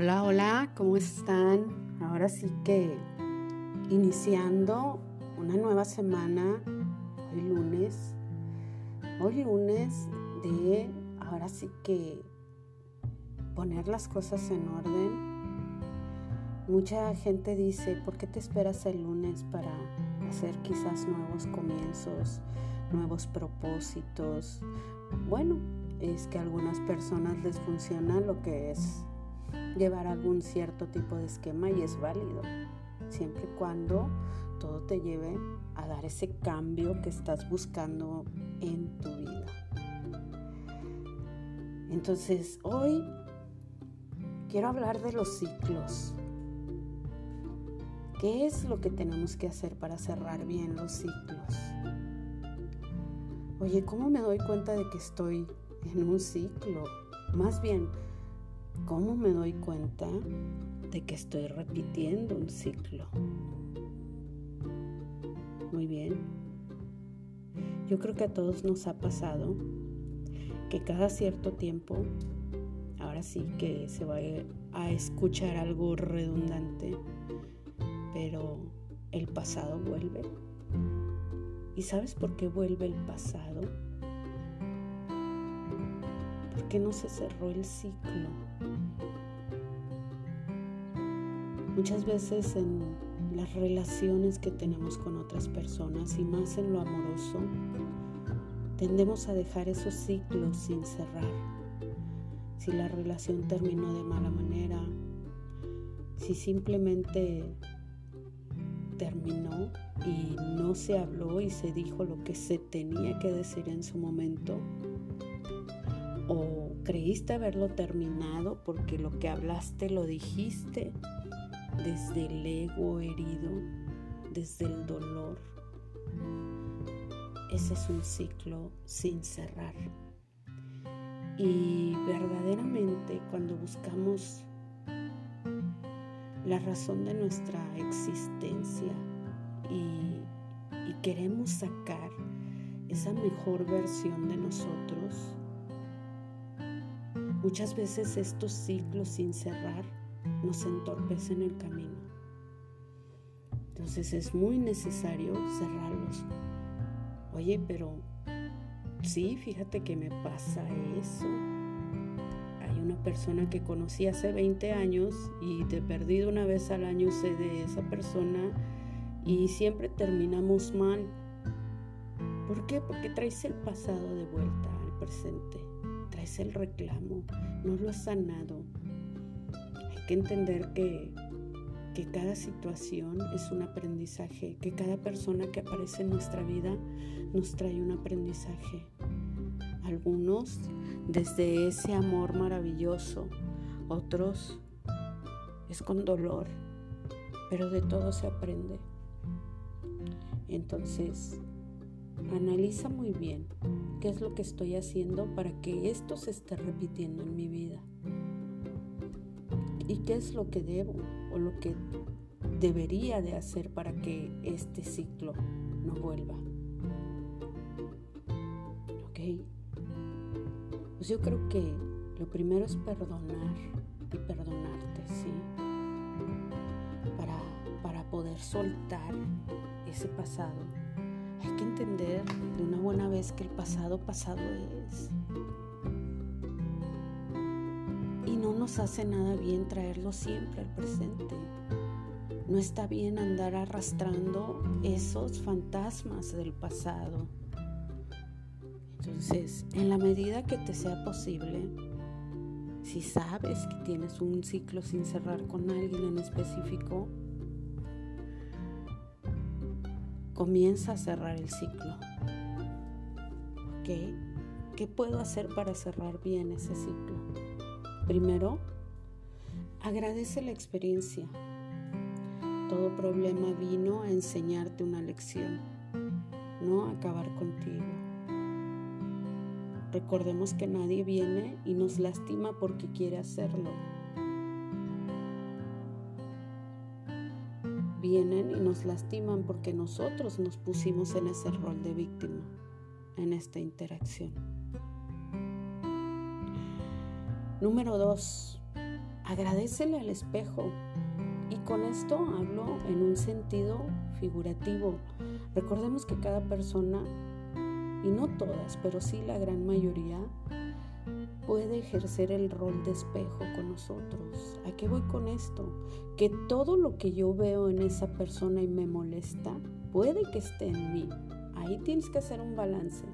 Hola, hola, ¿cómo están? Ahora sí que iniciando una nueva semana, hoy lunes, hoy lunes de ahora sí que poner las cosas en orden. Mucha gente dice, ¿por qué te esperas el lunes para hacer quizás nuevos comienzos, nuevos propósitos? Bueno, es que a algunas personas les funciona lo que es llevar algún cierto tipo de esquema y es válido, siempre y cuando todo te lleve a dar ese cambio que estás buscando en tu vida. Entonces, hoy quiero hablar de los ciclos. ¿Qué es lo que tenemos que hacer para cerrar bien los ciclos? Oye, ¿cómo me doy cuenta de que estoy en un ciclo? Más bien, ¿Cómo me doy cuenta de que estoy repitiendo un ciclo? Muy bien. Yo creo que a todos nos ha pasado que cada cierto tiempo, ahora sí que se va a escuchar algo redundante, pero el pasado vuelve. ¿Y sabes por qué vuelve el pasado? Porque no se cerró el ciclo. Muchas veces en las relaciones que tenemos con otras personas y más en lo amoroso, tendemos a dejar esos ciclos sin cerrar. Si la relación terminó de mala manera, si simplemente terminó y no se habló y se dijo lo que se tenía que decir en su momento, creíste haberlo terminado porque lo que hablaste lo dijiste desde el ego herido, desde el dolor. Ese es un ciclo sin cerrar. Y verdaderamente cuando buscamos la razón de nuestra existencia y, y queremos sacar esa mejor versión de nosotros, muchas veces estos ciclos sin cerrar nos entorpecen el camino. Entonces es muy necesario cerrarlos. Oye, pero sí, fíjate que me pasa eso. Hay una persona que conocí hace 20 años y de perdido una vez al año sé de esa persona y siempre terminamos mal. ¿Por qué? Porque traes el pasado de vuelta al presente, traes el reclamo, no lo has sanado, que entender que, que cada situación es un aprendizaje, que cada persona que aparece en nuestra vida nos trae un aprendizaje. Algunos desde ese amor maravilloso, otros es con dolor, pero de todo se aprende. Entonces, analiza muy bien qué es lo que estoy haciendo para que esto se esté repitiendo en mi vida y qué es lo que debo o lo que debería de hacer para que este ciclo no vuelva. ¿Ok? Pues yo creo que lo primero es perdonar y perdonarte, ¿sí? Para, para poder soltar ese pasado. Hay que entender de una buena vez que el pasado pasado es nos hace nada bien traerlo siempre al presente. No está bien andar arrastrando esos fantasmas del pasado. Entonces, en la medida que te sea posible, si sabes que tienes un ciclo sin cerrar con alguien en específico, comienza a cerrar el ciclo. ¿Ok? ¿Qué puedo hacer para cerrar bien ese ciclo? Primero, agradece la experiencia. Todo problema vino a enseñarte una lección, no a acabar contigo. Recordemos que nadie viene y nos lastima porque quiere hacerlo. Vienen y nos lastiman porque nosotros nos pusimos en ese rol de víctima en esta interacción. Número dos, agradecele al espejo. Y con esto hablo en un sentido figurativo. Recordemos que cada persona, y no todas, pero sí la gran mayoría, puede ejercer el rol de espejo con nosotros. ¿A qué voy con esto? Que todo lo que yo veo en esa persona y me molesta, puede que esté en mí. Ahí tienes que hacer un balance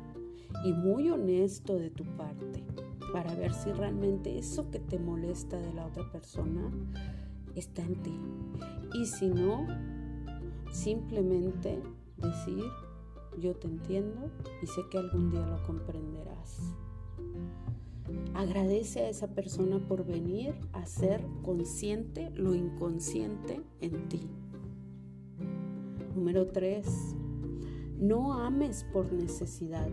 y muy honesto de tu parte para ver si realmente eso que te molesta de la otra persona está en ti. Y si no, simplemente decir, yo te entiendo y sé que algún día lo comprenderás. Agradece a esa persona por venir a ser consciente lo inconsciente en ti. Número 3. No ames por necesidad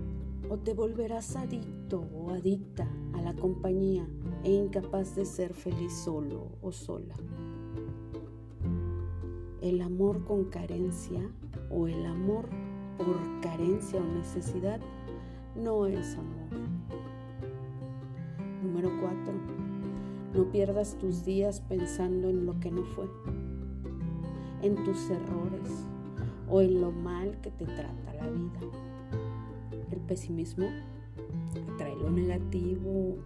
o te volverás adicto o adicta a la compañía e incapaz de ser feliz solo o sola. El amor con carencia o el amor por carencia o necesidad no es amor. Número 4. No pierdas tus días pensando en lo que no fue, en tus errores o en lo mal que te trata la vida. El pesimismo atrae lo negativo.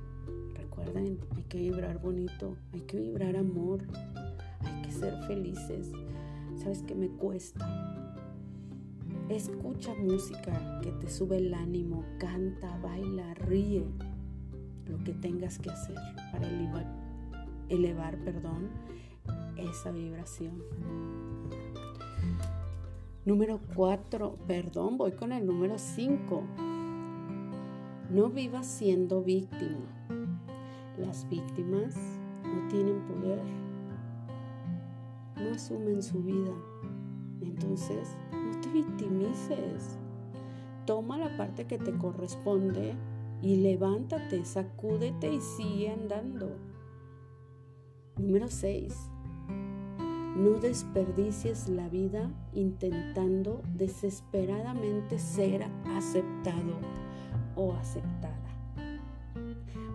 Recuerden, hay que vibrar bonito, hay que vibrar amor, hay que ser felices. ¿Sabes qué me cuesta? Escucha música que te sube el ánimo, canta, baila, ríe lo que tengas que hacer para elevar, elevar perdón, esa vibración. Número 4, perdón, voy con el número 5. No vivas siendo víctima. Las víctimas no tienen poder, no asumen su vida. Entonces, no te victimices. Toma la parte que te corresponde y levántate, sacúdete y sigue andando. Número 6. No desperdicies la vida intentando desesperadamente ser aceptado o aceptada.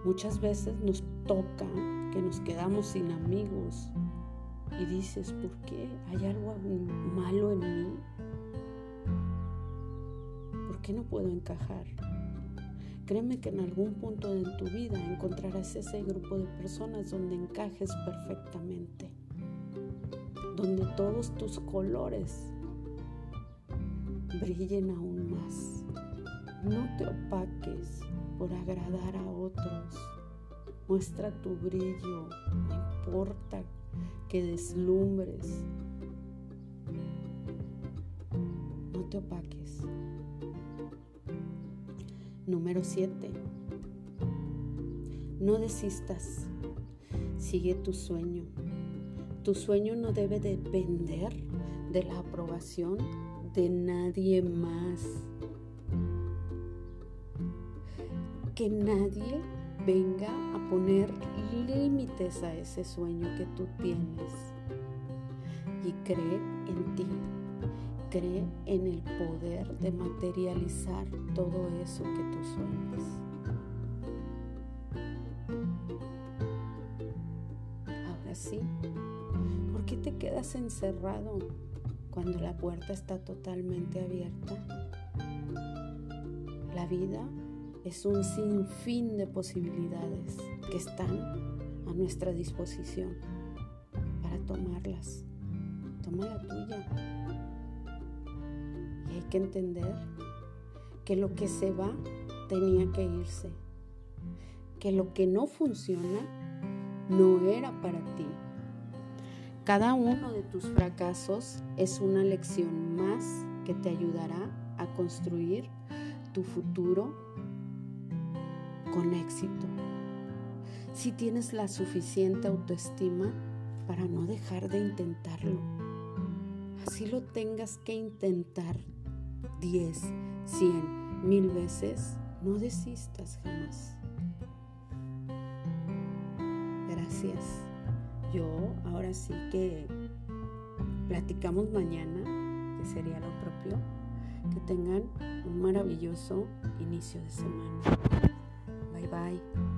Muchas veces nos toca que nos quedamos sin amigos y dices, ¿por qué? ¿Hay algo malo en mí? ¿Por qué no puedo encajar? Créeme que en algún punto de tu vida encontrarás ese grupo de personas donde encajes perfectamente, donde todos tus colores brillen aún más. No te opaques por agradar a otros. Muestra tu brillo, no importa que deslumbres. No te opaques. Número 7. No desistas. Sigue tu sueño. Tu sueño no debe depender de la aprobación de nadie más. Que nadie venga a poner límites a ese sueño que tú tienes. Y cree en ti. Cree en el poder de materializar todo eso que tú sueñas. Ahora sí, ¿por qué te quedas encerrado cuando la puerta está totalmente abierta? La vida es un sinfín de posibilidades que están a nuestra disposición para tomarlas. Toma la tuya que entender que lo que se va tenía que irse, que lo que no funciona no era para ti. Cada uno de tus fracasos es una lección más que te ayudará a construir tu futuro con éxito. Si tienes la suficiente autoestima para no dejar de intentarlo, así lo tengas que intentar 10, 100, mil veces, no desistas jamás. Gracias. Yo ahora sí que platicamos mañana, que sería lo propio. Que tengan un maravilloso inicio de semana. Bye bye.